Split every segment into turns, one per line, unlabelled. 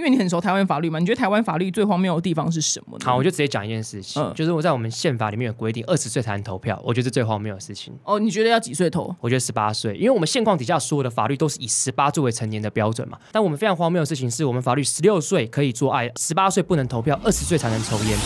因为你很熟台湾法律嘛，你觉得台湾法律最荒谬的地方是什么呢？
好，我就直接讲一件事情，
嗯
就是我在我们宪法里面有规定，二十岁才能投票，我觉得是最荒谬的事情。
哦，你觉得要几岁投？
我觉得十八岁，因为我们现况底下所有的法律都是以十八作为成年的标准嘛。但我们非常荒谬的事情是，我们法律十六岁可以做爱，十八岁不能投票，二十岁才能抽烟。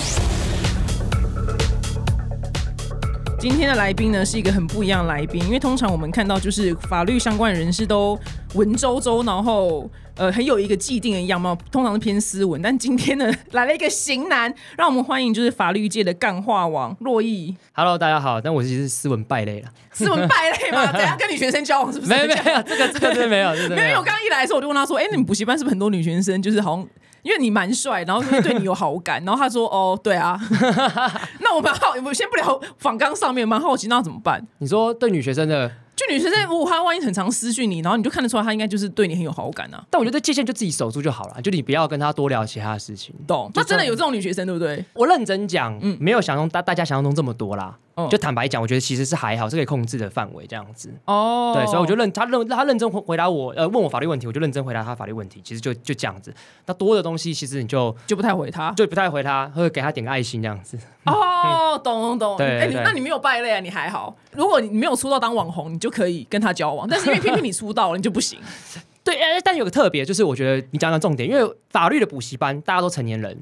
今天的来宾呢是一个很不一样的来宾，因为通常我们看到就是法律相关的人士都文绉绉，然后呃很有一个既定的样貌，通常是偏斯文。但今天呢来了一个型男，让我们欢迎就是法律界的干话王洛毅
，Hello，大家好，但我其实是斯文败类了，
斯文败类吗？怎样跟女学生交往是不是？
没有没有，这个这个真的没有，
因为我。刚刚一来的时候，我就问他说：“哎、你们补习班是不是很多女学生？就是好像因为你蛮帅，然后就是对你有好感。”然后他说：“哦，对啊。”那我蛮好，我先不聊仿纲上面，蛮好奇，那要怎么办？
你说对女学生的，
就女学生，如果她万一很常私讯你，然后你就看得出来，她应该就是对你很有好感啊。
但我觉得界限就自己守住就好了，就你不要跟她多聊其他的事情。
懂？那真的有这种女学生，对不对？
我认真讲，嗯没有想象大大家想象中这么多啦。
嗯
就坦白讲，我觉得其实是还好，是可以控制的范围这样子。
哦，
对，所以我就认他认他认真回回答我，呃，问我法律问题，我就认真回答他法律问题。其实就就这样子。那多的东西，其实你就
就不太回他。
就不太回他，或者给他点个爱心这样子。
哦，懂懂懂。
对对
那你没有败类啊，你还好。如果你没有出道当网红，你就可以跟他交往，但是因为偏偏你出道了，你就不行。
对，哎，但有个特别，就是我觉得你讲讲重点，因为法律的补习班大家都成年人，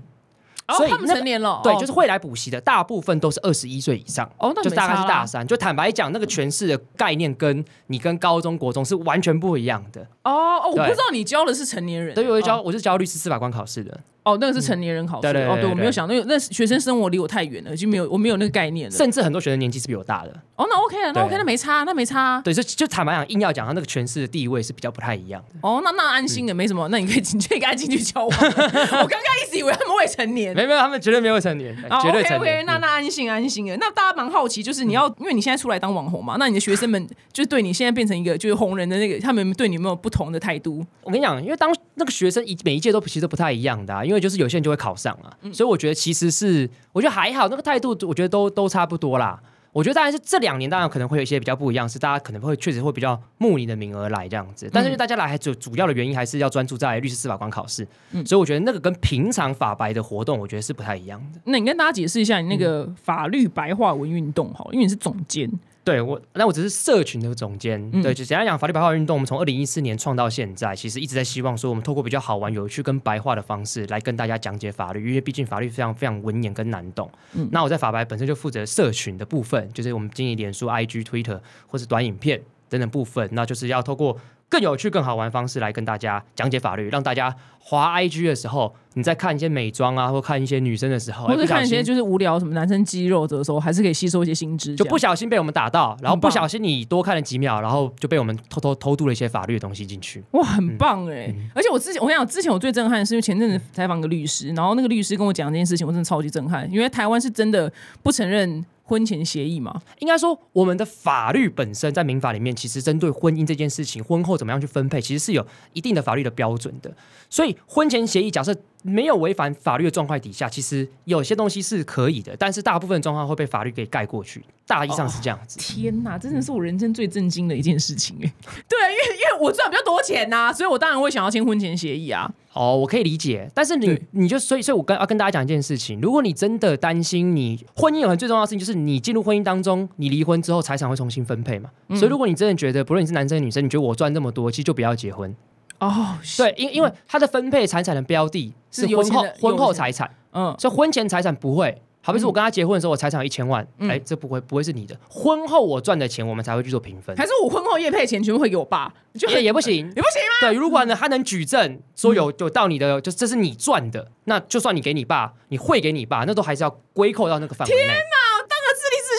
哦，他们
所以他们
成年了，
对，
哦
就是会来补习的，大部分都是二十一岁以上。
哦，那
就大概是大三，就坦白讲，那个诠释的概念跟你跟高中国中是完全不一样的。
哦哦，我不知道你教的是成年人，
对，我是教
哦
我是教律师司法官考试的，
哦，那个是成年人考试，哦，对我没有想，那个那学生生活离我太远了，就没有我没有那个概念了。
甚至很多学生年纪是比我大的。
哦，那 OK 了，那 OK，那没差，那没差。
对，就就坦白讲，硬要讲他那个诠释的地位是比较不太一样的。
哦，那那安心的没什么，那你可以你就可以跟他进去交往。我刚刚一直以为他们未成年。
没有没有，他们绝对没有成年，
哦
绝对
OK
成
OK，
年。
那
嗯
那安心安心的。那大家蛮好奇，就是你要，因为你现在出来当网红嘛，那你的学生们就对你现在变成一个就是红人的那个，他们对你有没有不同的态度？
我跟你讲，因为当那个学生一每一届都其实都不太一样的、啊，因为就是有些人就会考上啊，
嗯
所以我觉得其实是我觉得还好，那个态度我觉得都都差不多啦。我觉得当然是这两年当然可能会有一些比较不一样，是大家可能会确实会比较慕你的名而来这样子，但是大家来还主主要的原因还是要专注在律师司法官考试，
嗯
所以我觉得那个跟平常法白的活动，我觉得是不太一样的。
那你跟大家解释一下你那个法律白话文运动好了，因为你是总监。
对我，那我只是社群的总监。
嗯
对，就简单讲，法律白话运动，我们从二零一四年创到现在，其实一直在希望说，我们透过比较好玩、有趣跟白话的方式来跟大家讲解法律，因为毕竟法律非常非常文言跟难懂。
嗯
那我在法白本身就负责社群的部分，就是我们经营脸书、IG、Twitter 或是短影片等等部分，那就是要透过更有趣、更好玩的方式来跟大家讲解法律，让大家滑 IG 的时候，你在看一些美妆啊，或看一些女生的时候，
或者看一些就是无聊什么男生肌肉的时候，还是可以吸收一些新知，
就不小心被我们打到，然后不小心你多看了几秒，然后就被我们偷偷偷渡了一些法律的东西进去。
哇，很棒哎、
嗯。
而且我之前我跟你讲，之前我最震撼的是因为前阵子采访个律师，然后那个律师跟我讲这件事情，我真的超级震撼，因为台湾是真的不承认婚前协议嘛。
应该说，我们的法律本身在民法里面，其实针对婚姻这件事情，婚后怎么样去分配，其实是有一定的法律的标准的。所以，婚前协议假设没有违反法律的状况底下，其实有些东西是可以的，但是大部分状况会被法律给盖过去，大意上是这样子。
天哪，真的是我人生最震惊的一件事情哎、对，因为因为我赚比较多钱呐、所以我当然会想要签婚前协议啊。
哦，我可以理解，但是你你就所以所以我跟要跟大家讲一件事情，如果你真的担心你婚姻有很最重要的事情，就是你进入婚姻当中，你离婚之后财产会重新分配嘛。
嗯
所以如果你真的觉得，不论你是男生女生，你觉得我赚这么多，其实就不要结婚。
哦，
对，因因为它的分配财产的标的是婚后婚后财产，
嗯，
所以婚前财产不会。好比说，我跟他结婚的时候，我财产有一千万，
嗯
哎、这不会不会是你的。婚后我赚的钱，我们才会去做平分，
还是我婚后业配钱全部会给我爸，
也也不行。
也不行吗？
对，如果呢他能举证说有有到你的，就这是你赚的，那就算你给你爸，你汇给你爸，那都还是要归扣到那个范围内。
自立自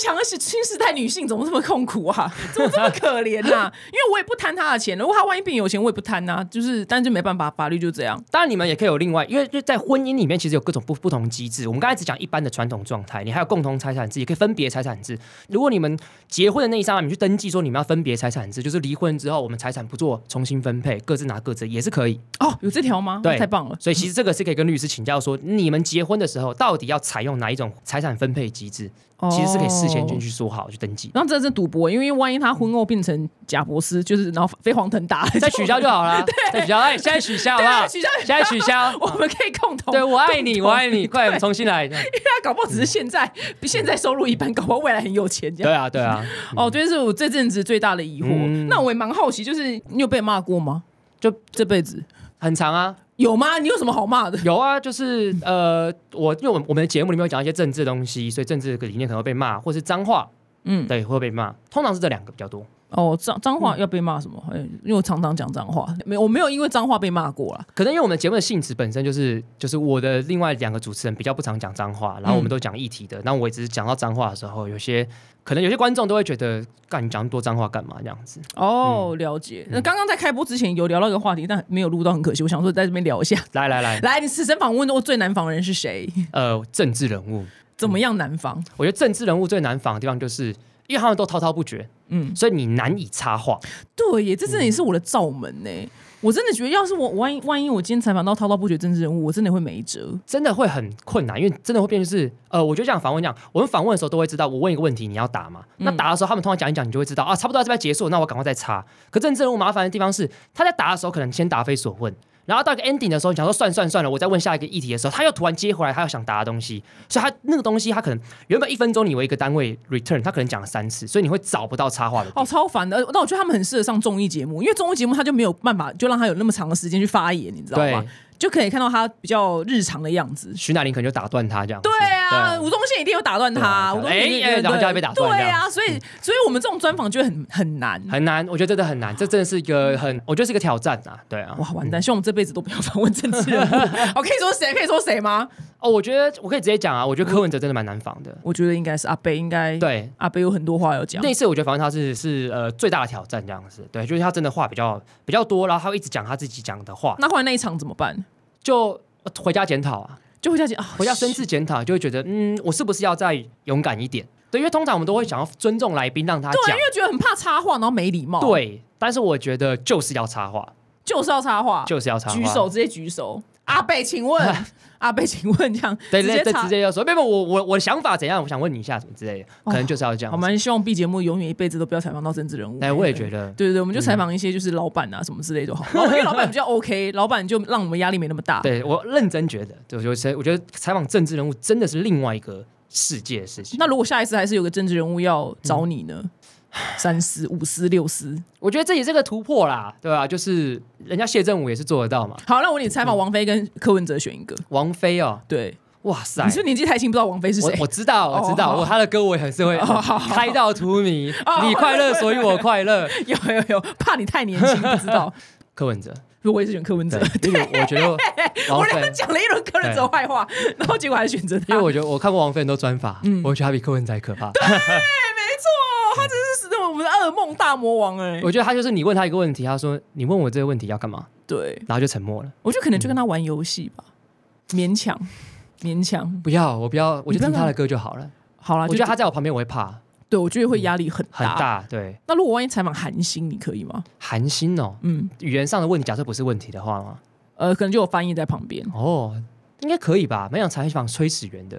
强的是新时代女性怎么这么痛苦啊？怎么这么可怜呐、因为我也不贪她的钱，如果她万一变有钱，我也不贪呐、就是，但是没办法，法律就这样。
当然，你们也可以有另外，因为就在婚姻里面，其实有各种不不同机制。我们刚才只讲一般的传统状态，你还有共同财产制，也可以分别财产制。如果你们结婚的那一刹那，你去登记说你们要分别财产制，就是离婚之后，我们财产不做重新分配，各自拿各自，也是可以。
哦，有这条吗？
对
太棒了。
所以其实这个是可以跟律师请教说，你们结婚的时候到底要采用哪一种财产分配机制，其实是可以事先去先去说好去登记，
然后这是赌博，因为万一他婚后变成贾博士，就是然后飞黄腾达，
再取消就好了，再取消，哎，现在取消好不好？
取消，
现在取消，
我们可以共同。
对我爱你，我爱你，快重新来。因为
他搞不好只是现在比现在收入一般，搞不好未来很有钱这样。
对啊，对啊。
哦，这是我这阵子最大的疑惑。那我也蛮好奇，就是你有被骂过吗？就这辈子
很长啊。
有吗？你有什么好骂的？
有啊，就是呃，我因为我们我们的节目里面有讲一些政治东西，所以政治的理念可能会被骂，或是脏话，嗯，对，会被骂。通常是这两个比较多。
哦，脏脏话要被骂什么？因为我常常讲脏话，没我没有因为脏话被骂过了。
可能因为我们节目的性质本身就是，就是我的另外两个主持人比较不常讲脏话，然后我们都讲议题的。那我只是讲到脏话的时候，有些可能有些观众都会觉得，干你讲那么多脏话干嘛这样子？
哦，了解。那刚刚在开播之前有聊到一个话题，但没有录到，很可惜。我想说在这边聊一下。
来来来，
来，你此生访问过最难访的人是谁？
呃，政治人物
怎么样难访？
我觉得政治人物最难访的地方就是。因为他们都滔滔不绝，嗯，所以你难以插话。
对耶，这真的也是我的罩门呢。我真的觉得，要是我万一万一我今天采访到滔滔不绝政治人物，我真的会没辙，
真的会很困难。因为真的会变成是，呃，我觉得这样访问这样，我们访问的时候都会知道，我问一个问题，你要答嘛。那答的时候，他们通常讲一讲，你就会知道啊，差不多这边结束，那我赶快再插。可政治人物麻烦的地方是，他在答的时候可能先答非所问。然后到一个 ending 的时候，你想说算算算了，我再问下一个议题的时候，他又突然接回来，他要想答的东西，所以他那个东西他可能原本一分钟你为一个单位 return，他可能讲了三次，所以你会找不到插话的。
哦，超烦的。那我觉得他们很适合上综艺节目，因为综艺节目他就没有办法就让他有那么长的时间去发言，你知道吗？就可以看到他比较日常的样子。
徐乃麟可能就打断他这样。
对啊，吴宗宪一定有打断他。
哎，然后就要被打断。
对啊，所以所以我们这种专访就会很很难，
很难。我觉得真的很难，这真的是一个很，我觉得是一个挑战啊。对啊，
哇，完蛋！希望我们这辈子都不要访问政治人物。我 可以说谁？可以说谁吗？
哦，我觉得我可以直接讲啊。我觉得柯文哲真的蛮难访的。
我觉得应该是阿贝，应该
对
阿贝有很多话要讲。
那次我觉得访问他是是呃最大的挑战，这样子。对，就是他真的话比较比较多，然后他会一直讲他自己讲的话。
那后来那一场怎么办？
就回家检讨啊，
就回家检，
回家深自检讨，就会觉得嗯，我是不是要再勇敢一点？对，因为通常我们都会想要尊重来宾，让他讲，
因为觉得很怕插话，然后没礼貌。
对，但是我觉得就是要插话，
就是要插话，
就是要插话，
举手直接举手。阿贝，请问 阿贝，请问这样，
对对对，直接要说，没有，我我我的想法怎样？我想问你一下，什么之类的，可能就是要这样。
我们希望 B 节目永远一辈子都不要采访到政治人物。
哎，我也觉得，
对对对，我们就采访一些就是老板啊什么之类就好，因为老板比较 OK，老板就让我们压力没那么大。
对我认真觉得，就我觉得采访政治人物真的是另外一个世界的事情。
那如果下一次还是有个政治人物要找你呢？三思五思六思，
我觉得这也是个突破啦，对吧？就是人家谢振武也是做得到嘛。
好，那我问你，采访王菲跟柯文哲选一个。
王菲哦，
对，
哇塞，
你是年纪太轻，不知道王菲是谁？
我知道，我知道，我他的歌我也很是会开到荼蘼。你快乐，所以我快乐。
有有有，怕你太年轻不知道。
柯文哲，
我也是选柯文哲。
因为我觉得
我两个讲了一轮柯文哲坏话，然后结果还是选择他。
因为我觉得我看过王菲很多专访，我觉得他比柯文哲还可怕。
对，他真是。我们的噩梦大魔王哎，
我觉得他就是你问他一个问题，他说你问我这个问题要干嘛？
对，
然后就沉默了。
我觉得可能就跟他玩游戏吧，勉强勉强。
不要，我不要，我就听他的歌就好了。
好了，
我觉得他在我旁边我会怕。
对，我觉得会压力很
很大。对，
那如果万一采访韩星，你可以吗？
韩星哦，嗯，语言上的问题，假设不是问题的话吗？
呃，可能就有翻译在旁边。
哦，应该可以吧？没想采访崔始源的。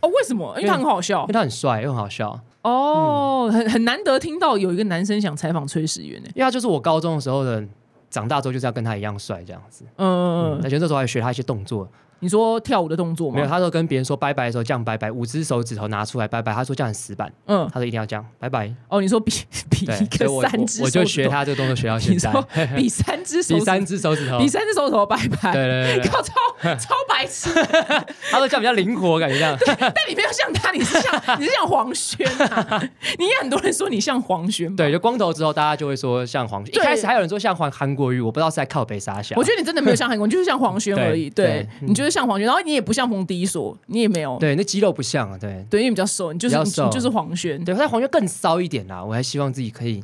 哦，为什么？因为他很好笑，因
为他很帅又很好笑。
哦，很很难得听到有一个男生想采访崔始源呢，
因为他就是我高中的时候的，长大之后就是要跟他一样帅这样子。嗯嗯嗯，而且那时候还学他一些动作。
你说跳舞的动作吗？
没有，他说跟别人说拜拜的时候这样拜拜，五只手指头拿出来拜拜。他说这样很死板，嗯，他说一定要这样拜拜。
哦，你说比比一个三只，
我就学他这个动作学到现在。
比三只手，
比三只手指头，
比三只手指头拜拜。
对对对，
靠，超超白痴。
他说这样比较灵活，感觉这样。
但你没有像他，你是像你是像黄轩啊。你也很多人说你像黄轩。
对，就光头之后，大家就会说像黄轩。一开始还有人说像黄韩国瑜，我不知道是在靠北傻想。
我觉得你真的没有像韩国，就是像黄轩而已。对，你就是像黄轩，然后你也不。像冯迪所，你也没有
对，那肌肉不像啊，对
对，因为比较瘦，你就是就是黄轩，
对，但黄轩更骚一点啦，我还希望自己可以。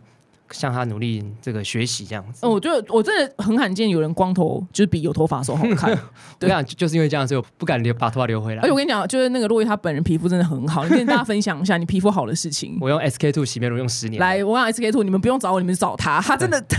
向他努力这个学习这样子，
我觉得我真的很罕见有人光头就是比有头发的时候好看。
对啊，就是因为这样，所以我不敢留把头发留回来。
而且我跟你讲，就是那个洛伊他本人皮肤真的很好，你跟大家分享一下你皮肤好的事情。
我用 SK two 洗面乳用十年。
来，我用 SK two，你们不用找我，你们找他，他真的太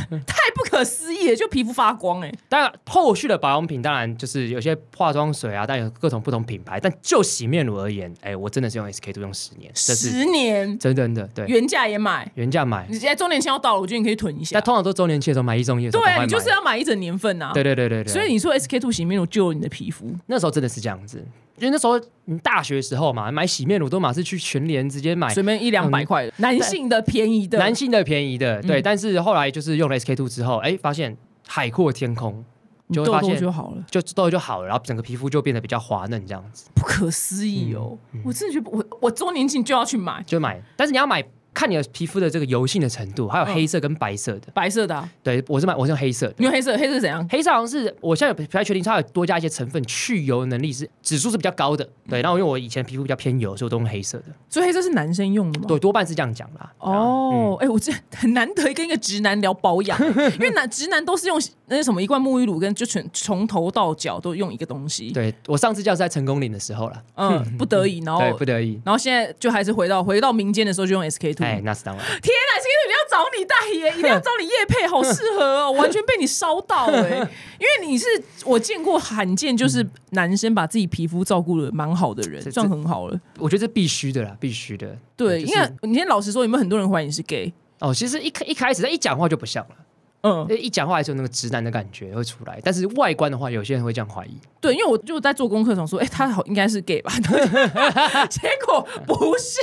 不可思议了，就皮肤发光哎，
当然，后续的保养品当然就是有些化妆水啊，但有各种不同品牌。但就洗面乳而言，哎，我真的是用 SK two 用十年，
十年
真真的对，
原价也买。
原价买。
你现在周年庆要到了，我觉得你可以囤一下
那。通常都周年庆的时候买一送一的时候，
对，你就是要买一整年份啊。
对对对对对。
所以你说 SK two 洗面乳救了你的皮肤，
那时候真的是这样子，因为那时候你大学时候嘛，买洗面乳都马是去全联直接买
随便一两百块的，男性的便宜的，
男性的便宜的，对。
嗯
但是后来就是用了 SK two 之后，哎，发现海阔天空，
你痘痘
就会发现
就好了，
就痘痘就好了，然后整个皮肤就变得比较滑嫩这样子，
不可思议哦！
嗯
我真的觉得我我周年庆就要去买
就买。但是你要买。看你的皮肤的这个油性的程度，还有
嗯
黑色跟白色的。
白色的、啊，
对我是买，我是用黑色的。
你用黑色，黑色是怎样？
黑色好像是我现在不太确定，它有多加一些成分，去油能力是指数是比较高的。对，然后因为我以前皮肤比较偏油，所以我都用黑色的。
所以黑色是男生用的吗？
对，多半是这样讲啦。
哦，哎、我这很难得跟一个直男聊保养，因为男直男都是用那些什么一罐沐浴乳，跟就全从头到脚都用一个东西。，
对我上次叫是在成功岭的时候了，
嗯，不得已，然后
对，不得已。
然后现在就还是回到回到民间的时候就用 SK two。
哎，那是当然。
天哪，SK two 一定要找你代言，一定要找你叶配，好适合哦，完全被你烧到哎、因为你是我见过罕见，就是男生把自己皮肤照顾的蛮好的人，
这
算很好了。
我觉得这必须的啦，必须的。
对，
就是
因为你先老实说，有没有很多人怀疑你是 gay？
哦，其实一开一开始他一讲话就不像了，
嗯，
一讲话还是有那个直男的感觉会出来，但是外观的话，有些人会这样怀疑。
对，因为我就在做功课，想说，哎、他好应该是 gay 吧？结果不是，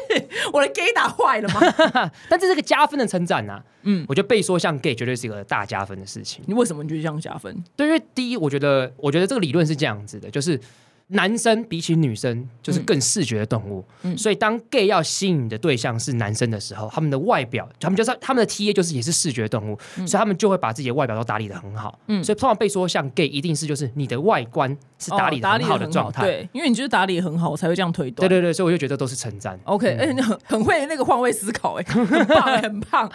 我的 gay 打坏了吗？
但这是个加分的称赞呐。
嗯，
我觉得被说像 gay 绝对是一个大加分的事情。
你为什么你觉得这样加分？
对，因为第一，我觉得，我觉得这个理论是这样子的，就是男生比起女生就是更视觉的动物，
嗯
所以当 gay 要吸引的对象是男生的时候，他们的外表，他们就是他们的 TA 就是也是视觉动物，所以他们就会把自己的外表都打理的很好。
嗯
所以通常被说像 gay，一定是就是你的外观是打理很好的状态。
对，因为你就是打理得很好，我才会这样推断。
对对对，所以我就觉得都是称赞。
OK，而且你很很会那个换位思考，哎，很棒，哎很棒。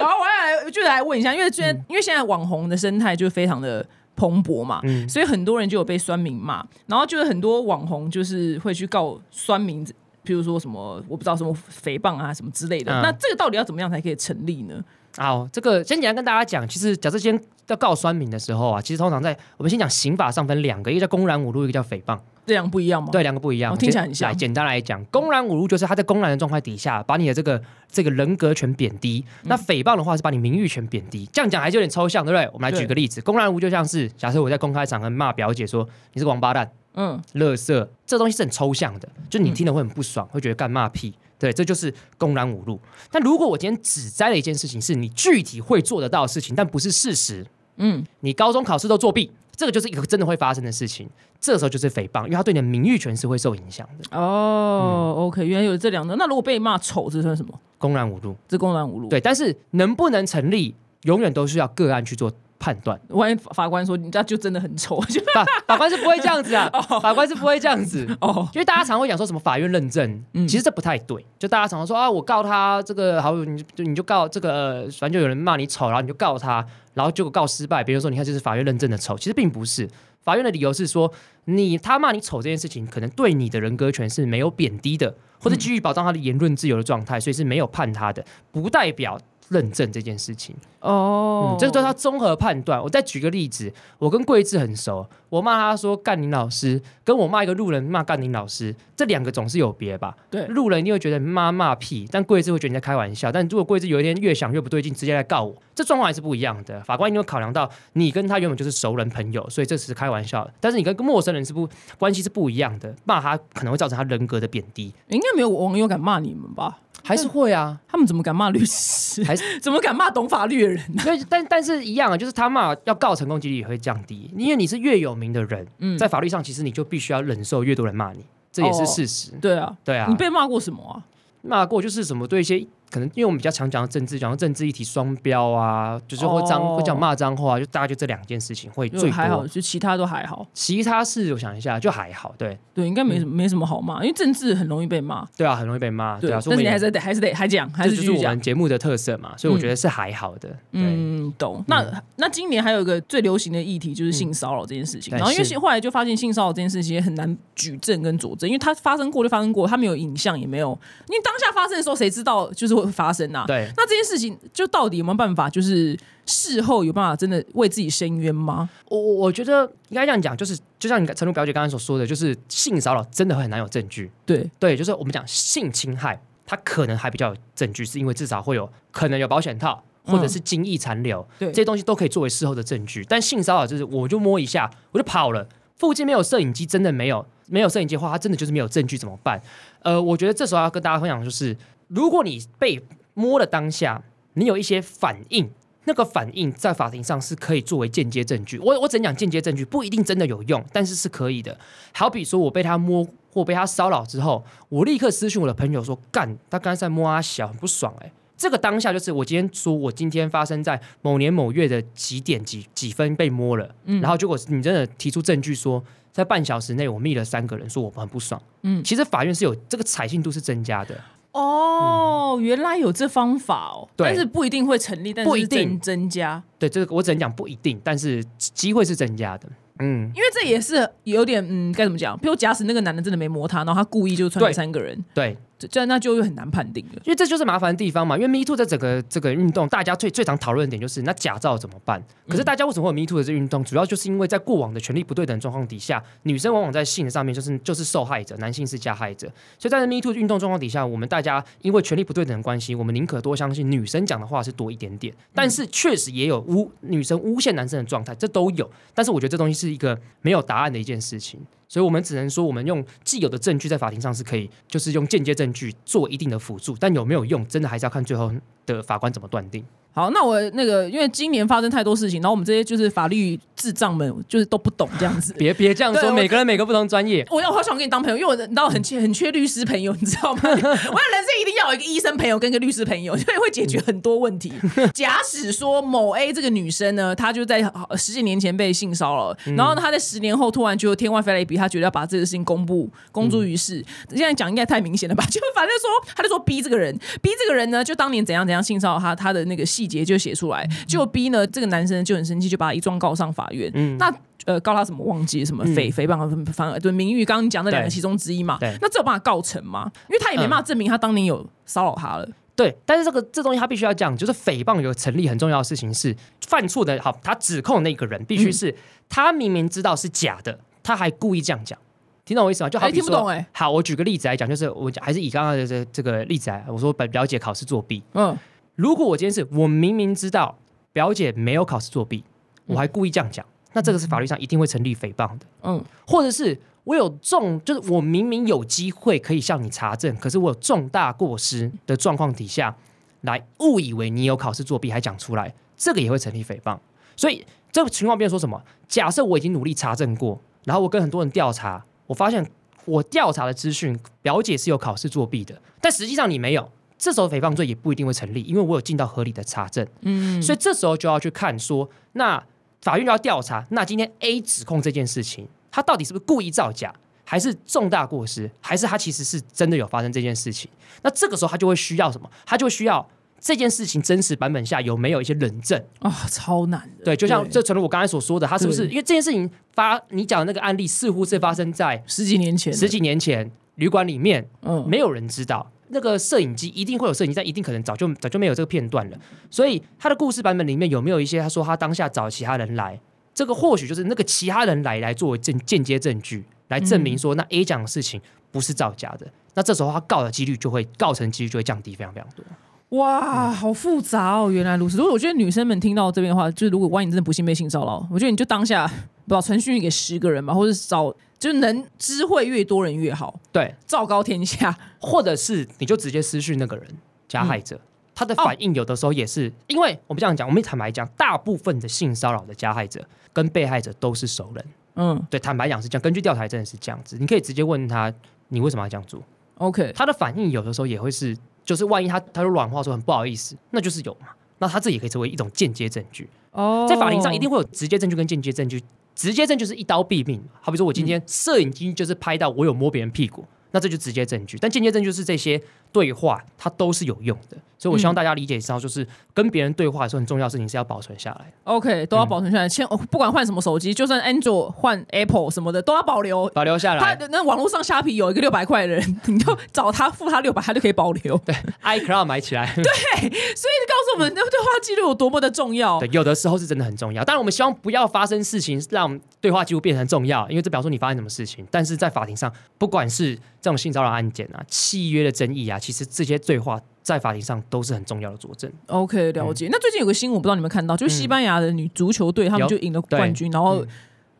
然后我要来就来问一下，因为现在、因为现在网红的生态就非常的蓬勃嘛，
嗯。
所以很多人就有被酸民骂，然后就是很多网红就是会去告酸民，譬如说什么我不知道什么诽谤啊什么之类的。
嗯
那这个到底要怎么样才可以成立呢？
好，这个先简单跟大家讲，其实假设先要告酸民的时候啊，其实通常在我们先讲刑法上分两个，一个叫公然侮辱，一个叫诽谤。
这样不一样吗？
对，两个不一样。
哦听起来很像
来简单来讲，公然侮辱就是他在公然的状态底下，把你的这个这个人格权贬低；
嗯
那诽谤的话是把你名誉权贬低。这样讲还是有点抽象，对不对？我们来举个例子，公然侮辱就像是假设我在公开场合骂表姐说你是个王八蛋、
嗯，
垃圾，这东西是很抽象的，就你听了会很不爽，会觉得干嘛屁。对，这就是公然侮辱。但如果我今天只摘了一件事情，是你具体会做得到的事情，但不是事实，
嗯，
你高中考试都作弊，这个就是一个真的会发生的事情。这个时候就是诽谤，因为它对你的名誉权是会受影响的。
哦、o k 原来有这两个。那如果被骂丑，这算什么？
公然侮辱，
这公然侮辱。，
对，但是能不能成立，永远都是要个案去做判断。
万一法官说你这就真的很丑，就
法法官是不会这样子啊，法官是不会这样子。
哦，
因为大家常会讲说什么法院认证，
嗯
其实这不太对。就大家常常说啊，我告他这个好，你就你就告这个，呃反正就有人骂你丑，然后你就告他，然后结果告失败，别人说你看这是法院认证的丑，其实并不是。法院的理由是说，你他骂你丑这件事情，可能对你的人格权是没有贬低的，或者基于保障他的言论自由的状态，所以是没有判他的，不代表认证这件事情。
哦
嗯，这个都是他综合判断。我再举个例子，我跟桂智很熟，我骂他说干宁老师，跟我骂一个路人骂干宁老师，这两个总是有别吧？
对
路人一定会觉得骂骂屁，但桂智会觉得你在开玩笑。但如果桂智有一天越想越不对劲，直接来告我，这状况还是不一样的。法官一定会考量到你跟他原本就是熟人朋友，所以这只是开玩笑。但是你跟陌生人是不关系是不一样的，骂他可能会造成他人格的贬低，
应该没有网友敢骂你们吧？
还是会啊，
他们怎么敢骂律师？
还是
怎么敢骂懂法律的人呢、
对，但但是一样啊，就是他骂要告成功几率也会降低，因为你是越有名的人，
嗯
在法律上其实你就必须要忍受越多人骂你，这也是事实。
对啊，
对啊
你，被骂过什么啊？
骂过就是什么对一些可能，因为我们比较常讲到政治，讲到政治议题双标啊，就是会脏、
哦
会讲骂脏话，就大概就这两件事情会最
还好，
多。
就其他都还好。
其他事我想一下就还好，对
对，应该
嗯
没什么、没什么好骂，因为政治很容易被骂。
对啊，很容易被骂，对啊，所以
但是你还是得还是得还讲，还
这就是我们。节目的特色嘛，所以我觉得是还好的。对，
嗯，懂。那、那今年还有一个最流行的议题就是性骚扰这件事情，
对
然后因为
是
后来就发现性骚扰这件事情也很难举证跟佐证，因为它发生过就发生过，它没有影像也没有，因为当下发生的时候谁知道就是会发生呐、
对，
那这件事情就到底有没有办法，就是事后有办法真的为自己伸冤吗？
我我我觉得应该这样讲，就是就像你陈露表姐刚才所说的，就是性骚扰真的会很难有证据。
对，
对，就是我们讲性侵害，它可能还比较有证据，是因为至少会有可能有保险套。或者是精液残留，
对
这些东西都可以作为事后的证据。但性骚扰就是，我就摸一下，我就跑了，附近没有摄影机，真的没有没有摄影机的话，他真的就是没有证据，怎么办？呃，我觉得这时候要跟大家分享，就是如果你被摸的当下，你有一些反应，那个反应在法庭上是可以作为间接证据。我我只能讲间接证据，不一定真的有用，但是是可以的。好比说我被他摸或被他骚扰之后，我立刻私讯我的朋友说：“干，他刚才在摸阿小，很不爽哎、这个当下就是我今天说，我今天发生在某年某月的几点几几分被摸了，
嗯
然后结果你真的提出证据说，在半小时内我密了三个人，说我很不爽，
嗯
其实法院是有这个采信度是增加的，
哦，原来有这方法哦，
对。
但是不一定会成立，但是
不一定。
增增加，
对这个我只能讲不一定，但是机会是增加的，嗯，
因为这也是有点嗯，该怎么讲？比如假使那个男的真的没摸他，然后他故意就穿
对。
三个人，
对，
这那就会很难判定了。
因为这就是麻烦的地方嘛。因为 Me Too 在整个这个运动，大家最最常讨论的点就是那假造怎么办？可是大家为什么会有 Me Too 的这个运动？主要就是因为在过往的权力不对等的状况底下，女生往往在性上面就是就是受害者，男性是加害者。所以在 Me Too 运动状况底下，我们大家因为权力不对等的关系，我们宁可多相信女生讲的话是多一点点。但是确实也有诬女生诬陷男生的状态，这都有。但是我觉得这东西是一个没有答案的一件事情。所以我们只能说，我们用既有的证据在法庭上是可以，就是用间接证据做一定的辅助，但有没有用，真的还是要看最后的法官怎么断定。
好，那我那个，因为今年发生太多事情，然后我们这些就是法律智障们，就是都不懂这样子。
别别这样说，每个人每个不同专业。
我要好想跟你当朋友，因为我你知道很缺很缺律师朋友，你知道吗？我要人生一定要有一个医生朋友跟一个律师朋友，因为会解决很多问题。假使说某 A 这个女生呢，她就在呃十几年前被性骚扰了，然后呢她在十年后突然就天外飞来一笔，她觉得要把这个事情公布公诸于世。现在讲应该太明显了吧？就反正说，他就说逼这个人逼这个人呢，就当年怎样怎样性骚扰他，他的那个细节就写出来。结果 B 呢，这个男生就很生气，就把他一状告上法院。嗯那呃，告他什么忘记什么诽诽谤，反而对名誉，刚刚你讲那两个其中之一嘛。
对
那这有办法告成吗？因为他也没办法证明他当年有骚扰他了。
对，但是这个这东西他必须要讲，就是诽谤有成立很重要的事情是犯错的，好，他指控那个人必须是、他明明知道是假的，他还故意这样讲。听懂我意思吗？就好
哎
比说，
听不懂哎
好，我举个例子来讲，就是我讲还是以刚刚的这这个例子来，我说表表姐考试作弊，
嗯，
如果我今天是我明明知道表姐没有考试作弊，我还故意这样讲，那这个是法律上一定会成立诽谤的。
嗯，
或者是我有重，就是我明明有机会可以向你查证，可是我有重大过失的状况底下，来误以为你有考试作弊还讲出来，这个也会成立诽谤。所以这个情况变成说什么？假设我已经努力查证过，然后我跟很多人调查，我发现我调查的资讯表姐是有考试作弊的，但实际上你没有。这时候诽谤罪也不一定会成立，因为我有尽到合理的查证。
嗯，
所以这时候就要去看说，那法院就要调查，那今天 A 指控这件事情，他到底是不是故意造假，还是重大过失，还是他其实是真的有发生这件事情？那这个时候他就会需要什么？他就会需要这件事情真实版本下有没有一些人证？
啊、超难的。
对，就像这诚如我刚才所说的，他是不是因为这件事情发你讲的那个案例似乎是发生在
十几年前，
十几年前旅馆里面，
嗯，
没有人知道。那个摄影机一定会有摄影机，但一定可能早就早就没有这个片段了。所以他的故事版本里面有没有一些他说他当下找其他人来，这个或许就是那个其他人来来作为证间接证据，来证明说那 A 讲的事情不是造假的。那这时候他告的几率就会告成几率就会降低非常非常多。
哇，好复杂哦！原来如此。如果我觉得女生们听到这边的话，就是如果万一你真的不幸被性骚扰，我觉得你就当下不知道传讯息给十个人吧，或者找就是能知会越多人越好，
对，
昭告天下。
或者是你就直接私讯那个人加害者。他的反应有的时候也是，因为我们这样讲，我们坦白讲，大部分的性骚扰的加害者跟被害者都是熟人。
嗯
对，坦白讲是这样。根据调查真的是这样子，你可以直接问他，你为什么要这样做
？，OK，
他的反应有的时候也会是，就是万一他他说软话说很不好意思，那就是有嘛。那他这也可以成为一种间接证据，
哦，
在法庭上一定会有直接证据跟间接证据。直接证就是一刀毙命，好比说我今天摄影机就是拍到我有摸别人屁股，那这就直接证据。但间接证据是这些对话，它都是有用的。所以我希望大家理解一下，就是跟别人对话的时候，很重要的事情是要保存下来。
OK，都要保存下来。千、哦不管换什么手机，就算 Android 换 Apple 什么的，都要保留。
保留下来
他
来。
那网络上虾皮有一个六百块的人，你就找他付他六百，他就可以保留。对
，iCloud 买起来，对
所以告诉我们，那对话记录有多么的重要。
对，有的时候是真的很重要。当然，我们希望不要发生事情，让对话记录变成重要，因为这表示你发生什么事情。但是在法庭上，不管是这种性骚扰案件啊、契约的争议啊，其实这些对话在法庭上都是很重要的佐证。
OK，了解。那最近有个新闻，我不知道你们看到，就是西班牙的女足球队，他们就赢了冠军，然后
嗯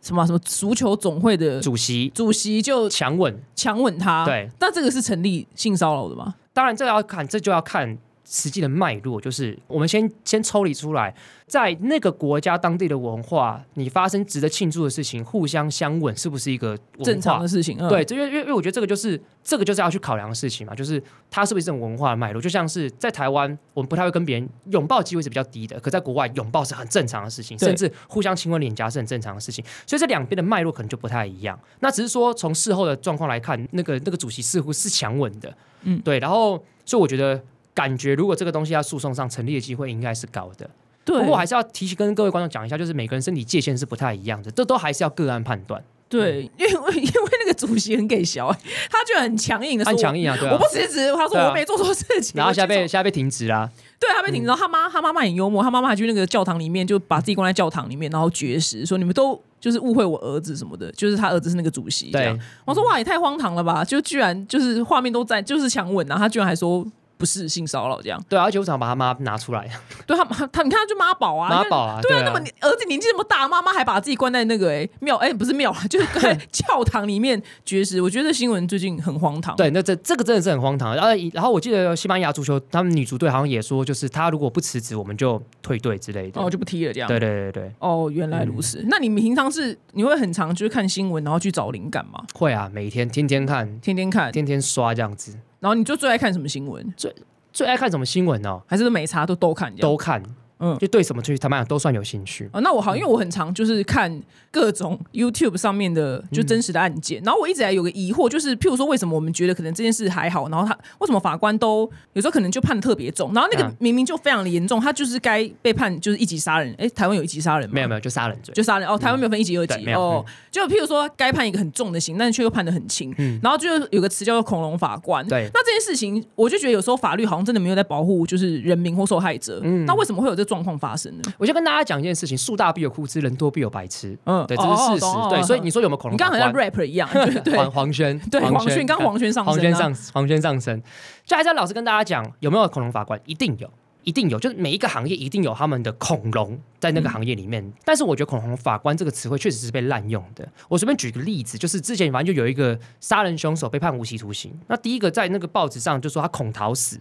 什么什么足球总会的
主席
主席就
强吻，
强吻他。
对，
那这个是成立性骚扰的吗？
当然这个要看，这就要看实际的脉络。就是我们先先抽离出来，在那个国家当地的文化，你发生值得庆祝的事情，互相相吻，是不是一个
正常的事情。嗯、
对，这因为因为因为我觉得这个就是这个就是要去考量的事情嘛，就是它是不是这种文化的脉络，就像是在台湾，我们不太会跟别人拥抱机会是比较低的，可在国外拥抱是很正常的事情，甚至互相亲吻脸颊是很正常的事情，所以这两边的脉络可能就不太一样。那只是说从事后的状况来看，那个那个主席似乎是强吻的，
嗯
对，然后所以我觉得感觉如果这个东西要诉讼上成立的机会应该是高的，
对，
不过我还是要提醒跟各位观众讲一下，就是每个人身体界限是不太一样的，这都还是要个案判断，
对，因为 因为那个主席很给小、欸，他就很强硬的说，
很强硬啊，对啊
我不。辞职。他说我没做错事情，
然后现在被现在被停职啦，
对他被停职，然后他妈他妈妈很幽默，他妈妈还去那个教堂里面就把自己关在教堂里面，然后绝食，说你们都就是误会我儿子什么的，就是他儿子是那个主席。
对，
我说哇也太荒唐了吧，就居然就是画面都在就是强吻啊，他居然还说不是性骚扰这样，
对啊，而且我想把他妈拿出来，
对他他他你看他就妈宝啊，
妈宝啊，
对啊，
啊
那么你儿子年纪这么大，妈妈还把自己关在那个哎、庙哎、不是庙，就是在 教堂里面绝食。我觉得新闻最近很荒唐。
对，那这这个真的是很荒唐。然后然后我记得西班牙足球他们女足队好像也说，就是他如果不辞职，我们就退队之类的。
哦，就不踢了这样。
对对对对，
哦，原来如此。那你们平常是你会很常就是看新闻，然后去找灵感吗？
会啊，每天天天看，
天天看，
天天刷这样子。
然后你就最爱看什么新闻？
最最爱看什么新闻哦？
还是都没差都都看这样？
都看，
嗯
就对什么去坦白讲都算有兴趣。
啊，那我好，因为我很常就是看各种 YouTube 上面的就真实的案件，然后我一直还有个疑惑，就是譬如说为什么我们觉得可能这件事还好，然后他为什么法官都有时候可能就判的特别重，然后那个
嗯
明明就非常的严重，他就是该被判就是一级杀人。哎，台湾有一级杀人吗？
没有没有，就杀人罪。
就杀人哦，台湾没有分一级、二级哦。就譬如说，该判一个很重的刑，但是却又判的很轻。
嗯
然后就有个词叫做“恐龙法官”。
对
那这件事情，我就觉得有时候法律好像真的没有在保护就是人民或受害者。
嗯
那为什么会有这状况发生呢？
我就跟大家讲一件事情：树大必有枯枝，人多必有白痴。
嗯
对，这是事实。对，所以你说有没有恐龙
你刚刚好像？rap 一样，对对
黄黄轩，
对，黄轩刚黄轩上
黄轩上黄轩上身，就还是要老实跟大家讲，有没有恐龙法官？一定有，一定有，就是每一个行业一定有他们的恐龙在那个行业里面。但是我觉得“恐龙法官”这个词汇确实是被滥用的。我随便举个例子，就是之前反正就有一个杀人凶手被判无期徒刑，那第一个在那个报纸上就说他恐逃死，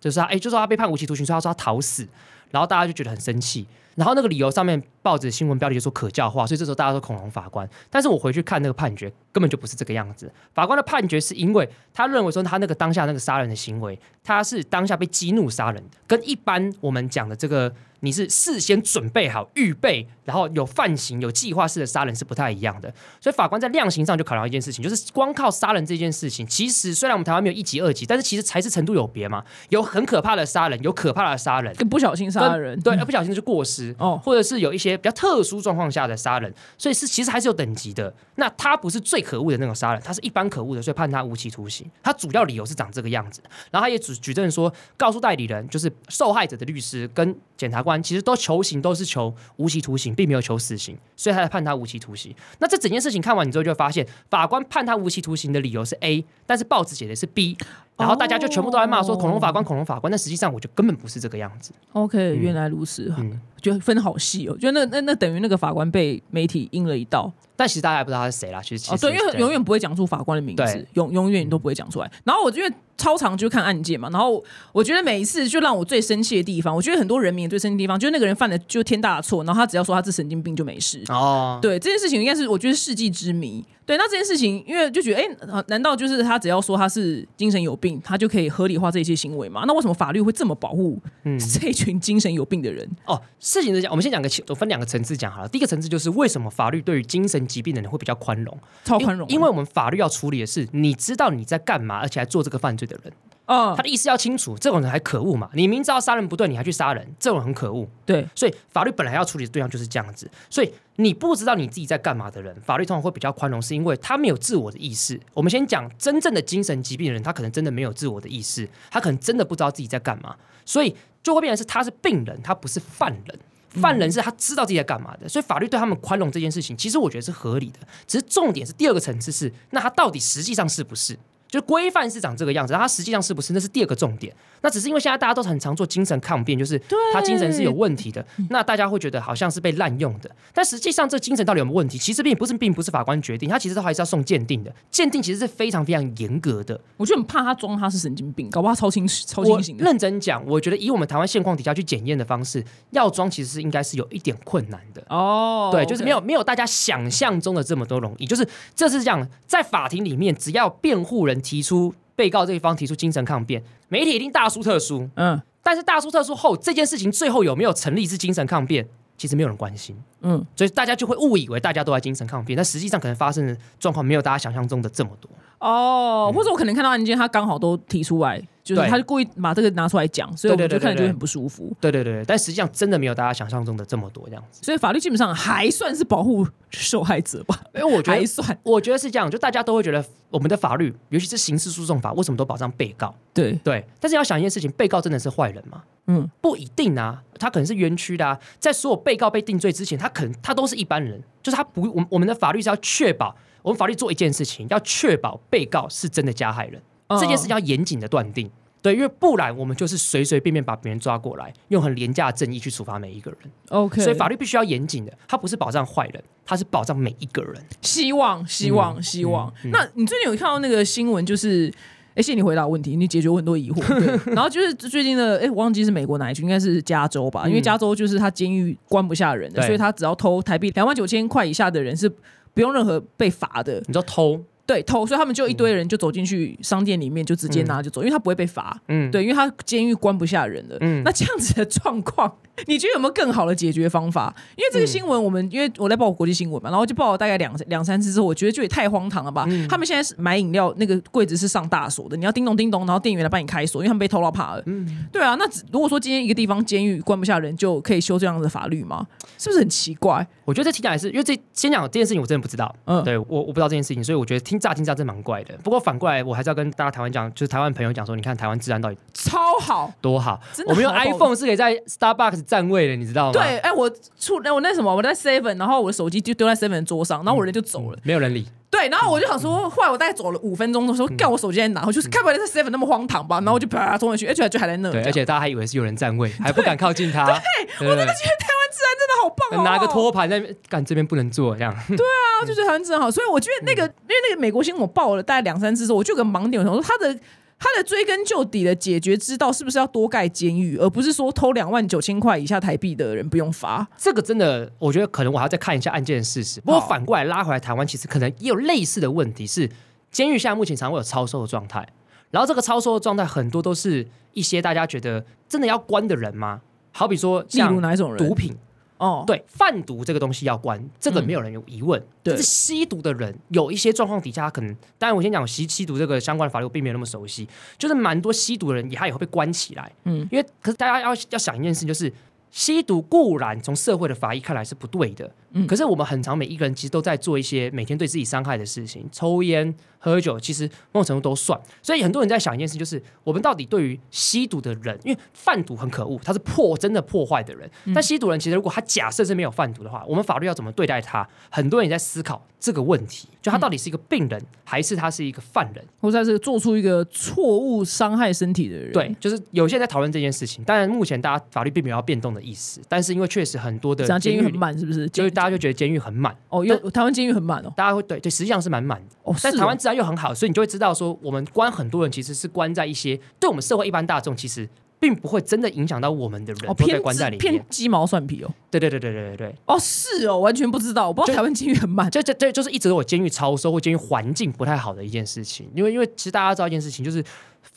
就是他哎，就说他被判无期徒刑，说他说他逃死，然后大家就觉得很生气。然后那个理由上面报纸新闻标题就说可教化，所以这时候大家说恐龙法官。但是我回去看那个判决，根本就不是这个样子。法官的判决是因为他认为说他那个当下那个杀人的行为，他是当下被激怒杀人的，跟一般我们讲的这个你是事先准备好预备，然后有犯行有计划式的杀人是不太一样的。所以法官在量刑上就考量一件事情，就是光靠杀人这件事情，其实虽然我们台湾没有一级二级，但是其实才是程度有别嘛，有很可怕的杀人，有可怕的杀人。
跟不小心杀人，
对，而不小心就过失
哦
或者是有一些比较特殊状况下的杀人，所以是其实还是有等级的。那他不是最可恶的那种杀人，他是一般可恶的，所以判他无期徒刑。他主要理由是长这个样子，然后他也举举证说，告诉代理人，就是受害者的律师跟检察官，其实都求刑都是求无期徒刑，并没有求死刑，所以他才判他无期徒刑。那这整件事情看完你之后，就会发现法官判他无期徒刑的理由是 A，但是报纸写的是 B。然后大家就全部都在骂说恐龙法官，恐龙法官，但实际上我就根本不是这个样子。
OK，原来如此，
嗯。
觉得分好细哦，觉得那那那等于那个法官被媒体阴了一道
但其实大家也不知道他是谁啦。其实其
哦，
实
对，因为永远不会讲出法官的名字，永永远都不会讲出来。然后我因为超常就看案件嘛，然后我觉得每一次就让我最生气的地方，我觉得很多人民也最生气的地方，就是那个人犯了就天大的错，然后他只要说他是神经病就没事。
哦，
对这件事情，应该是我觉得世纪之谜。对，那这件事情，因为就觉得，哎、啊难道就是他只要说他是精神有病，他就可以合理化这些行为吗？那为什么法律会这么保护
嗯
这一群精神有病的人？
哦，事情是这样，我们先讲个，我分两个层次讲好了。第一个层次就是为什么法律对于精神疾病的人会比较宽容，
超宽容啊，
因因为我们法律要处理的是你知道你在干嘛，而且还做这个犯罪的人，
嗯
他，的意思要清楚，这种人还可恶嘛？你明知道杀人不对，你还去杀人，这种人很可恶。
对，
所以法律本来要处理的对象就是这样子。所以你不知道你自己在干嘛的人，法律通常会比较宽容，是因为他没有自我的意识。我们先讲真正的精神疾病的人，他可能真的没有自我的意识，他可能真的不知道自己在干嘛，所以就会变成是他是病人，他不是犯人。犯人是他知道自己在干嘛的，所以法律对他们宽容这件事情，其实我觉得是合理的。只是重点是第二个层次是，那他到底实际上是不是？就规范是长这个样子，但他实际上是不是？那是第二个重点。那只是因为现在大家都很常做精神抗辩，就是他精神是有问题的，那大家会觉得好像是被滥用的。但实际上，这精神到底有没有问题？其实并不是，并不是法官决定，他其实都还是要送鉴定的。鉴定其实是非常非常严格的。
我就很怕他装他是神经病，搞不好超清超清醒的。
认真讲，我觉得以我们台湾现况底下去检验的方式，要装其实是应该是有一点困难的。
哦，
对，就是没有没有大家想象中的这么多容易。就是这是这样，在法庭里面，只要辩护人提出被告这一方提出精神抗辩，媒体一定大书特书。
嗯
但是大书特书后，这件事情最后有没有成立是精神抗辩，其实没有人关心，
嗯，
所以大家就会误以为大家都在精神抗辩，但实际上可能发生的状况没有大家想象中的这么多。
哦，或者我可能看到案件，他刚好都提出来，就是他就故意把这个拿出来讲，所以我就看着就很不舒服。
对对对对，但实际上真的没有大家想象中的这么多这样子。
所以法律基本上还算是保护受害者吧，
因为我觉得，
还算
我觉得是这样，就大家都会觉得我们的法律，尤其是刑事诉讼法，为什么都保障被告？
对，
对，但是要想一件事情，被告真的是坏人吗？
嗯，
不一定啊，他可能是冤屈的啊。在所有被告被定罪之前，他可能他都是一般人，就是他不，我们我们的法律是要确保，我们法律做一件事情，要确保被告是真的加害人，
嗯
这件事要严谨的断定。对，因为不然我们就是随随便便把别人抓过来，用很廉价的正义去处罚每一个人。
OK，
所以法律必须要严谨的，它不是保障坏人，它是保障每一个人。
希望希望
嗯
希望
嗯。
那你最近有看到那个新闻，就是？哎，谢谢你回答问题，你解决我很多疑惑。对 然后就是最近的，哎，我忘记是美国哪一区，应该是加州吧？因为
嗯
加州就是他监狱关不下人的，
对
所以他只要偷台币两万九千块以下的人是不用任何被罚的。
你知道偷，
对，偷，所以他们就一堆人就走进去商店里面，就直接拿就走，因为他不会被罚。
嗯，
对，因为他监狱关不下人了。
嗯
那这样子的状况，你觉得有没有更好的解决方法？因为这个新闻，我们、因为我在报国际新闻嘛，然后就报了大概两两三次之后，我觉得就也太荒唐了吧。
嗯
他们现在是买饮料，那个柜子是上大锁的，你要叮咚叮咚，然后店员来帮你开锁，因为他们被偷到怕了。
嗯
对啊，那如果说今天一个地方监狱关不下人，就可以修这样的法律吗？是不是很奇怪？
我觉得这听起来是因为这先讲这件事情，我真的不知道。
嗯
对我我不知道这件事情，所以我觉得听乍听乍真蛮怪的。不过反过来，我还是要跟大家台湾讲，就是台湾朋友讲说，你看台湾治安到底
超好。
多好我们用 iPhone 是可以在 Starbucks 站位的，你知道吗？
对，，哎、我出我那什么，我在 Seven，然后我的手机就丢在 Seven 的桌上，然后我人就走了。
没有人理。
对，然后我就想说，后来我大概走了五分钟的时候，干我手机在哪？我就是看不会在 Seven 那么荒唐吧？然后我就啪冲回去，而且就还在那。
对，而且大家还以为是有人占位，还不敢靠近他。对，我真的
觉得治安真的好棒哦，
拿个托盘在那边，干这边不能做这样。
对啊，就觉得台湾治安好。所以我觉得那个，因为那个美国新闻我报了大概两三次之后，我就有个盲点，我想说他的。他的追根究底的解决之道，是不是要多盖监狱，而不是说偷两万九千块以下台币的人不用罚？
这个真的，我觉得可能我还要再看一下案件的事实。不过反过来拉回来，台湾其实可能也有类似的问题，是监狱现在目前常会有超收的状态，然后这个超收的状态很多都是一些大家觉得真的要关的人吗？好比说
例如哪一种人？
毒品，
哦，
对贩毒这个东西要关，这个没有人有疑问。
对。
但是吸毒的人有一些状况底下，他可能当然我先讲吸吸毒这个相关的法律，我并没有那么熟悉，就是蛮多吸毒的人也他也会被关起来。
嗯。
因为可是大家要要想一件事，就是吸毒固然从社会的法医看来是不对的，
嗯。
可是我们很常每一个人其实都在做一些每天对自己伤害的事情，抽烟、喝酒，其实某种程度都算。所以很多人在想一件事，就是我们到底对于吸毒的人，因为贩毒很可恶，他是破真的破坏的人，
嗯
但吸毒人其实如果他假设是没有贩毒的话，我们法律要怎么对待他？很多人也在思考这个问题，就他到底是一个病人，还是他是一个犯人？
或者是做出一个错误伤害身体的人。
对，就是有些人在讨论这件事情。当然，目前大家法律并没有要变动的意思，但是因为确实很多的
监狱很，满，是不是？
就是大家就觉得监狱很满，
哦，有台湾监狱很满哦。
大家会对对，实际上是蛮满的。
哦
但台湾治安又很好，所以你就会知道说，我们关很多人其实是关在一些对我们社会一般大众其实并不会真的影响到我们的人，
哦
都被
偏
关在里面
偏。鸡毛蒜皮哦。
对对对对对对对，
哦，是哦，完全不知道，我不知道台湾监狱很慢。
这这这就是一直有监狱超收或监狱环境不太好的一件事情。因为因为其实大家知道一件事情，就是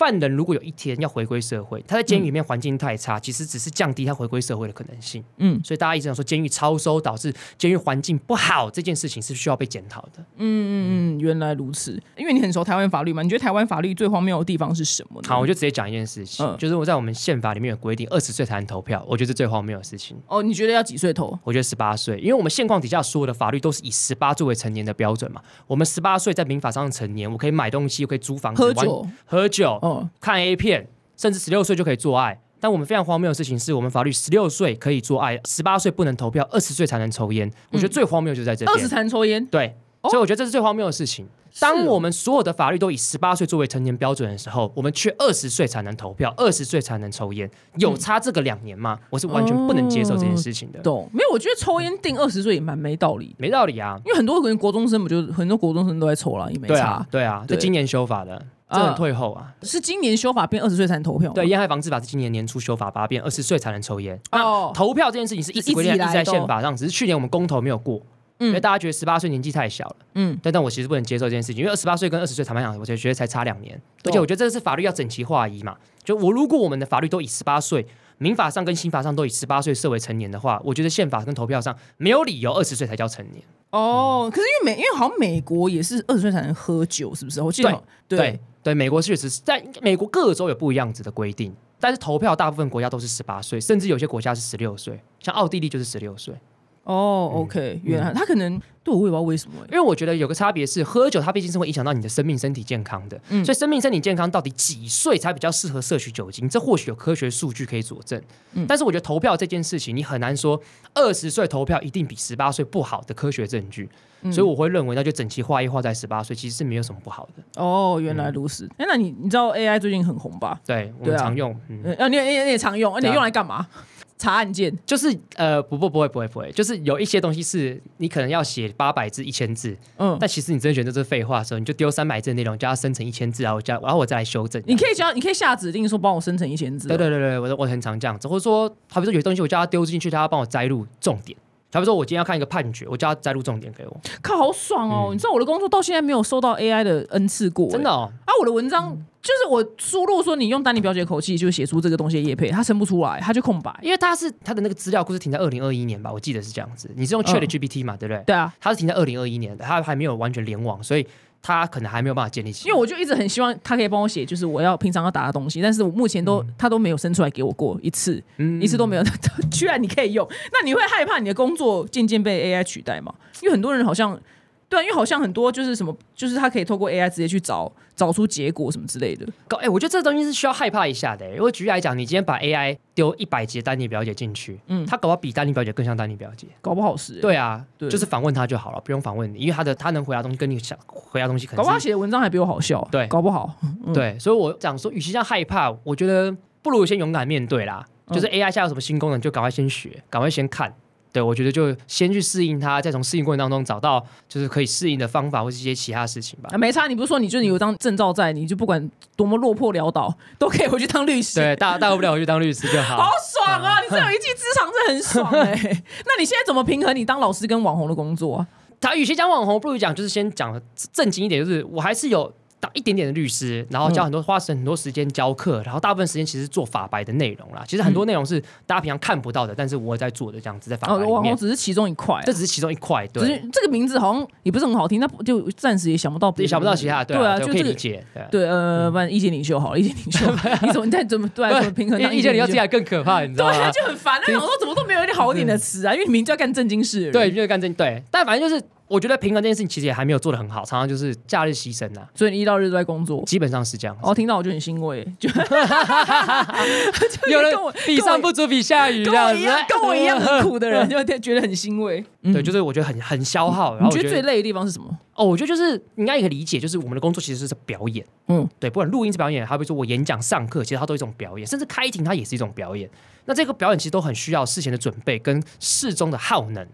犯人如果有一天要回归社会，他在监狱里面环境太差，其实只是降低他回归社会的可能性。
嗯
所以大家一直想说，监狱超收导致监狱环境不好这件事情是需要被检讨的。
嗯嗯嗯，原来如此。因为你很熟台湾法律嘛，你觉得台湾法律最荒谬的地方是什么呢？
好，我就直接讲一件事情，
嗯
就是我在我们宪法里面有规定，二十岁才能投票，我觉得是最荒谬的事情。
哦，你觉得要几岁投？
我觉得十八岁，因为我们现况底下所有的法律都是以十八作为成年的标准嘛。我们十八岁在民法上成年，我可以买东西，我可以租房
喝酒？
喝酒、
哦，
看 A 片，甚至十六岁就可以做爱。但我们非常荒谬的事情是，我们法律十六岁可以做爱，十八岁不能投票，二十岁才能抽烟。我觉得最荒谬就在这边。
二十才能抽烟。
对，
哦
所以我觉得这是最荒谬的事情。当我们所有的法律都以十八岁作为成年标准的时候，我们却二十岁才能投票，二十岁才能抽烟，有差这个两年吗？我是完全不能接受这件事情的，
懂？没有，我觉得抽烟定二十岁也蛮没道理的，
没道理啊。
因为很多人国中生不就很多国中生都在抽了，也没差
对啊。，对啊，
对
这今年修法的，这
啊
很退后啊。
是今年修法变二十岁才能投票吗？
对，烟害防治法是今年年初修法，把它变二十岁才能抽烟。那
哦，
投票这件事情是一直一直在宪法上，只是去年我们公投没有过，因为大家觉得十八岁年纪太小了。
嗯，
但但我其实不能接受这件事情，因为二十八岁跟二十岁坦白讲，我就觉得才差两年，而且我觉得这是法律要整齐划一嘛。就我如果我们的法律都以十八岁，民法上跟刑法上都以十八岁设为成年的话，我觉得宪法跟投票上没有理由二十岁才叫成年。
哦，可是因为美，因为好像美国也是二十岁才能喝酒，是不是？我记得好
对对，美国确实是在美国各州有不一样子的规定，但是投票大部分国家都是十八岁，甚至有些国家是十六岁，像奥地利就是十六岁。
哦，OK，原
嗯
来他可能对我也不知道为什么欸
因为我觉得有个差别是，喝酒它毕竟是会影响到你的生命、身体健康的，
嗯
所以生命、身体健康到底几岁才比较适合摄取酒精？这或许有科学数据可以佐证。
嗯
但是我觉得投票这件事情，你很难说二十岁投票一定比十八岁不好的科学证据，
嗯
所以我会认为那就整齐划一划在十八岁，其实是没有什么不好的。
哦，原来如此。哎，那你你知道 AI 最近很红吧？
对我们常用，嗯，
呃，啊你也你也常用，啊你用来干嘛？查案件。
就是呃，不不不会不会不会，就是有一些东西是你可能要写八百字、一千字，
嗯，
但其实你真的觉得这是废话的时候，你就丢三百字的内容，叫它生成一千字，然后我加，然后我再来修正。
你可以叫，你可以下指令说帮我生成一千字。
对对对对，我我很常这样子，或者说，好比说有些东西我叫他丢进去，他要帮我摘录重点。好比说，我今天要看一个判决，我叫他摘录重点给我，
靠，好爽哦！你知道我的工作到现在没有收到 AI 的恩赐过，
真的哦。
啊，我的文章就是我输入说你用丹尼表姐的口气就写出这个东西的叶配，它生不出来，它就空白。
因为他是他的那个资料库是停在二零二一年吧，我记得是这样子。你是用 Chat
嗯
GPT 嘛，对不对？
对啊，
它是停在二零二一年的，它还没有完全联网，所以它可能还没有办法建立起。
因为我就一直很希望他可以帮我写，就是我要平常要打的东西，但是我目前都、他都没有生出来给我过一次，
嗯
一次都没有。居然你可以用，那你会害怕你的工作渐渐被 AI 取代吗？因为很多人好像。对啊，因为好像很多就是什么，就是他可以透过 AI 直接去找找出结果什么之类的。
搞哎、我觉得这个东西是需要害怕一下的、欸。如果举例来讲，你今天把 AI 丢一百节丹尼表姐进去，
嗯
他，搞不好比丹尼表姐更像丹尼表姐。
搞不好是、欸，
对啊，
对
就是访问他就好了，不用访问你，因为他的他能回答东西跟你想回答东西可能
搞不好他写的文章还比我好笑。
对
搞不好。
对，所以我讲说，与其这样害怕，我觉得不如先勇敢面对啦。
嗯
就是 AI 现在有什么新功能，就赶快先学，赶快先看。对，我觉得就先去适应它，再从适应过程当中找到就是可以适应的方法，或是一些其他事情吧
啊，。没差。你不是说你就是有张证照在，你就不管多么落魄潦倒，都可以回去当律师。
对，大大不了回去当律师就好。
好爽啊！你这有一技之长，这很爽哎、那你现在怎么平衡你当老师跟网红的工作啊？
他与其讲网红，不如讲就是先讲正经一点，就是我还是有当一点点的律师，然后教很多、花很多时间教课，然后大部分时间其实做法白的内容啦。其实很多内容是大家平常看不到的，但是我在做的这样子在法白
哦，
里面，
网红只是其中一块啊、
这只是其中一块，
只是
对，
这个名字好像也不是很好听，那就暂时也想不到，
也想不到其他的，
对
啊，对我可以。理解，对
呃，不然意见领袖好了，意见领袖，你怎么你在怎么对啊怎么平衡当
意意见
领袖
这样更可怕，你知道
对啊，
吗？
就很烦。那 我说怎么都没有一点好一点的词啊，因为你明明就要干正经事。
对，，就是干正对，但反正就是我觉得平衡这件事情其实也还没有做的很好，常常就是假日牺牲啊，
所以你一到日都在工作。
基本上是这样子。
哦，听到我就很欣慰，就
有人
跟我
比上不足比下雨这样子，
跟我一样，跟我一样 很苦的人，就觉得很欣慰。
对，就是我觉得很很消耗。然后我
你觉得最累的地方是什么？
哦，我觉得就是你应该也可以理解，就是我们的工作其实是表演，
嗯，
对，不管录音是表演，还比如说我演讲、上课，其实它都是一种表演，甚至开庭它也是一种表演。那这个表演其实都很需要事前的准备跟事中的耗能。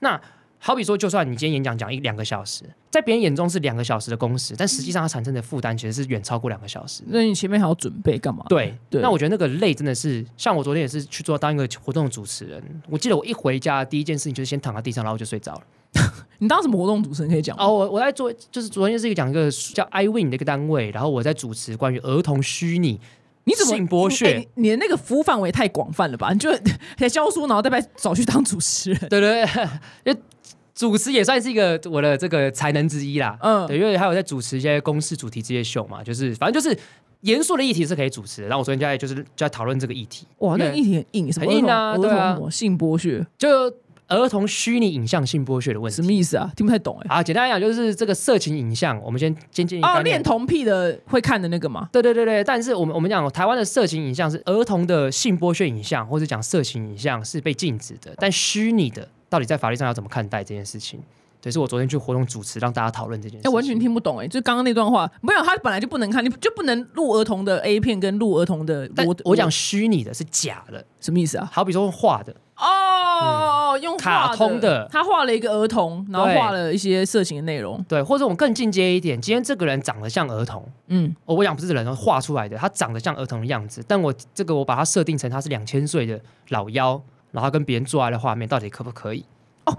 那好比说，就算你今天演讲讲一两个小时，在别人眼中是两个小时的工时，但实际上它产生的负担其实是远超过两个小时。
那你前面还要准备干嘛？
对，
对
那我觉得那个累真的是，像我昨天也是去做当一个活动的主持人，我记得我一回家第一件事情就是先躺在地上，然后就睡着了。
你当什么活动主持人可以讲？
哦，我我在做，就是昨天是一个讲一个叫 iWin 的一个单位，然后我在主持关于儿童虚拟
你怎么
性剥削
哎你你的那个服务范围太广泛了吧？你就 在教书，然后再被找去当主持人。
对对对，因为 主持也算是一个我的这个才能之一啦。
嗯
对，因为还有在主持一些公式主题这些秀嘛，就是反正就是严肃的议题是可以主持的。然后我昨天就在就是就在讨论这个议题，
哇，那个议题很硬，什么
很硬啊
儿童
对啊
性剥削，
就儿童虚拟影像性剥削的问题。
什么意思啊？听不太懂哎。
啊，简单来讲就是这个色情影像，我们先先建议
哦，恋童癖的会看的那个嘛？
对对对对，但是我们我们讲台湾的色情影像是儿童的性剥削影像，或者讲色情影像是被禁止的，但虚拟的到底在法律上要怎么看待这件事情？对，是我昨天去活动主持，让大家讨论这件事
哎，
情。
完全听不懂哎，就刚刚那段话，没有，他本来就不能看，你就不能录儿童的 A 片跟录儿童的
但
我
我讲虚拟的是假的，
什么意思啊？
好比说画的，
哦，用
卡通的
他画了一个儿童，然后
对
画了一些色情的内容。
对，或者我们更进阶一点，今天这个人长得像儿童，
嗯，
哦我讲不是人画出来的，他长得像儿童的样子，但我这个我把它设定成他是两千岁的老妖，然后跟别人做爱的画面，到底可不可以？
哦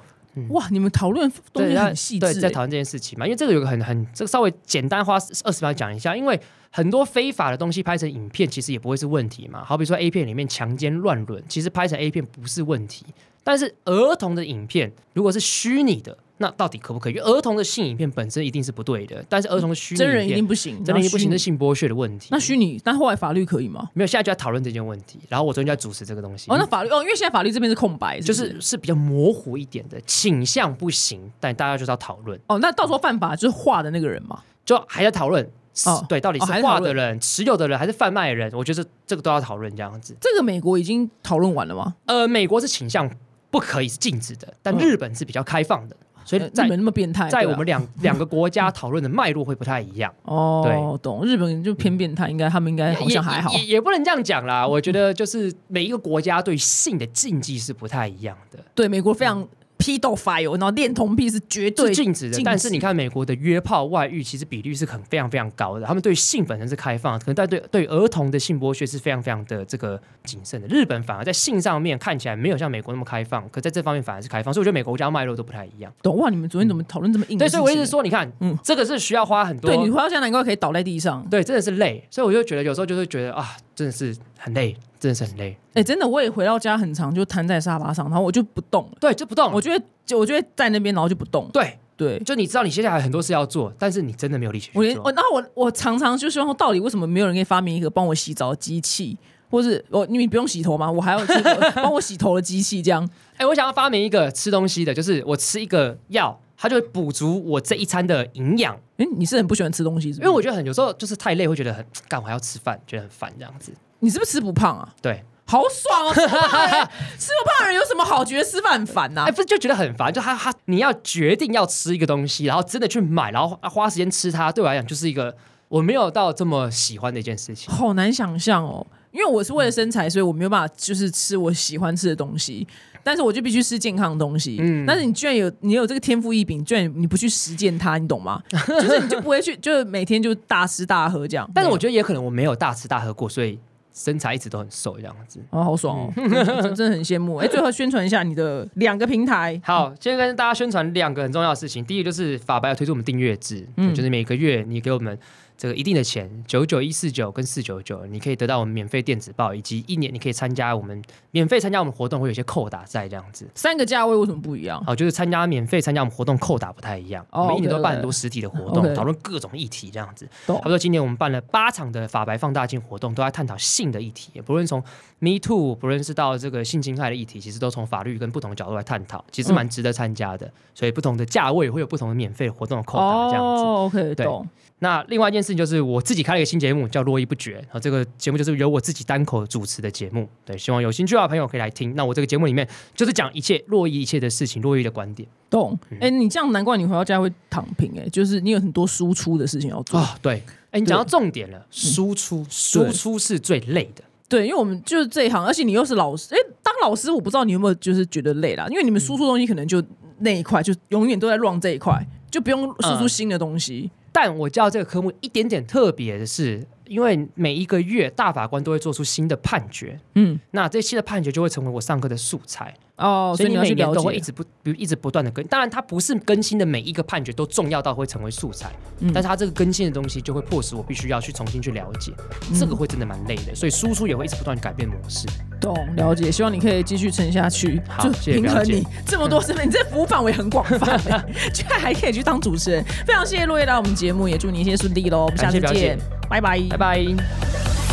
哇，你们讨论东西很细致
对，在
欸。
讨论这件事情嘛，因为这个有个很很这个稍微简单花二十秒讲一下，因为很多非法的东西拍成影片，其实也不会是问题嘛。好比说 A 片里面强奸乱伦，其实拍成 A 片不是问题，但是儿童的影片如果是虚拟的，那到底可不可以？因为儿童的性影片本身一定是不对的，但是儿童的虚拟
真人一定不行，
真人一定不行，是性剥削的问题。
那虚拟，但后来法律可以吗？
没有，现在就在讨论这件问题。然后我昨天就在主持这个东西。
哦，那法律哦，因为现在法律这边是空白，
就是是比较模糊一点的倾向不行，但大家就是要讨论。
哦，那到时候犯法就是画的那个人嘛。
就还在讨论，
哦
对，到底是画的人、持有的人还是贩卖的人，我觉得这这个都要讨论这样子。
这个美国已经讨论完了吗？
呃，美国是倾向不可以是禁止的，但
嗯
日本是比较开放的，所以
日本那么变态，
在我们两 两个国家讨论的脉络会不太一样。
哦，懂，日本就偏变态，应该他们应该好像还好。
也也不能这样讲啦。我觉得 就是每一个国家对性的禁忌是不太一样的，
对，美国非常 pedophile，然后恋童癖是绝对
是禁止的。但是你看美国的约炮外遇，其实比率是很非常非常高的。他们对性本身是开放，可能但对对儿童的性剥削是非常非常的这个谨慎的。日本反而在性上面看起来没有像美国那么开放，可在这方面反而是开放。所以我觉得每个国家脉络都不太一样。
懂哇？你们昨天怎么讨论这么硬的
对，所以我一直说，你看，
嗯
这个是需要花很多
对你花到家难怪可以倒在地上。
对，真的是累。所以我就觉得有时候就会觉得啊，真的是很累，真的是很累。
哎、真的，我也回到家很长，就瘫在沙发上，然后我就不动了。
对，就不动。
我就会，就我就会在那边，然后就不动。
对，
对，
就你知道你接下来很多事要做，但是你真的没有力气
我连我，
去做。
然后我我常常就希望说，到底为什么没有人可以发明一个帮我洗澡的机器，或是我你不用洗头吗？我还要这个 帮我洗头的机器，这样
哎，我想要发明一个吃东西的，就是我吃一个药，它就会补足我这一餐的营养。
哎、你是很不喜欢吃东西是不是？
因为我觉得很有时候就是太累，会觉得很干，我还要吃饭，觉得很烦这样子。
你是不是吃不胖啊？
对，
好爽哦！吃不胖的人，吃不胖的人有什么好觉得吃饭很烦呐、
哎，不是就觉得很烦，就他他你要决定要吃一个东西，然后真的去买，然后花时间吃它，对我来讲就是一个我没有到这么喜欢的一件事情。
好难想象哦。因为我是为了身材，所以我没有办法就是吃我喜欢吃的东西，但是我就必须吃健康的东西。
嗯
但是你居然有你有这个天赋异禀，居然你不去实践它，你懂吗？就是你就不会去，就是每天就大吃大喝这样。
但是我觉得也可能我没有大吃大喝过，所以身材一直都很瘦这样子。
哦，好爽哦，
嗯
真真的很羡慕。哎，最后宣传一下你的两个平台。
好，今天跟大家宣传两个很重要的事情。第一个就是法白有推出我们订阅制，
嗯
就是每个月你给我们这个一定的钱，九九一四九跟四九九，你可以得到我们免费电子报，以及一年你可以参加我们免费参加我们活动，会有一些扣打在这样子。
三个价位为什么不一样？
好，就是参加免费参加我们活动扣打不太一样，
哦
我们一年都办很多实体的活动讨论各种议题这样子。
懂
差不多今年我们办了八场的法白放大镜活动，都在探讨性的议题，不论从 Me Too，不论是到这个性侵害的议题，其实都从法律跟不同的角度来探讨，其实蛮值得参加的。所以不同的价位会有不同的免费活动的扣打这样子。
哦，OK，
对
懂。
那另外一件事情就是我自己开了一个新节目，叫《络绎不绝》，然后这个节目就是由我自己单口主持的节目。对，希望有兴趣的朋友可以来听。那我这个节目里面就是讲一切络绎一切的事情，络绎的观点
懂，
嗯
哎、你这样难怪你回到家会躺平、哎，就是你有很多输出的事情要做。
啊。对，哎，你讲到重点了，输出，输出是最累的。
对，因为我们就是这一行，而且你又是老师，哎、当老师我不知道你有没有就是觉得累啦，因为你们输出东西可能就那一块，就永远都在 run 这一块，就不用输出
嗯
新的东西。
但我教这个科目一点点特别的是，因为每一个月大法官都会做出新的判决，
嗯，
那这期的判决就会成为我上课的素材。
哦，
所以你
你要去了
每年都会一。直不，比如一直不断的更。当然，它不是更新的每一个判决都重要到会成为素材，
嗯
但是它这个更新的东西就会迫使我必须要去重新去了解，
嗯
这个会真的蛮累的。所以输出也会一直不断改变模式。
懂了解，希望你可以继续撑下去，就
好
平衡你 这么多身份，你这服务范围很广泛、欸，居然还可以去当主持人。非常谢谢落叶来我们节目，也祝你一切顺利喽，我们下次见，拜拜，
拜拜。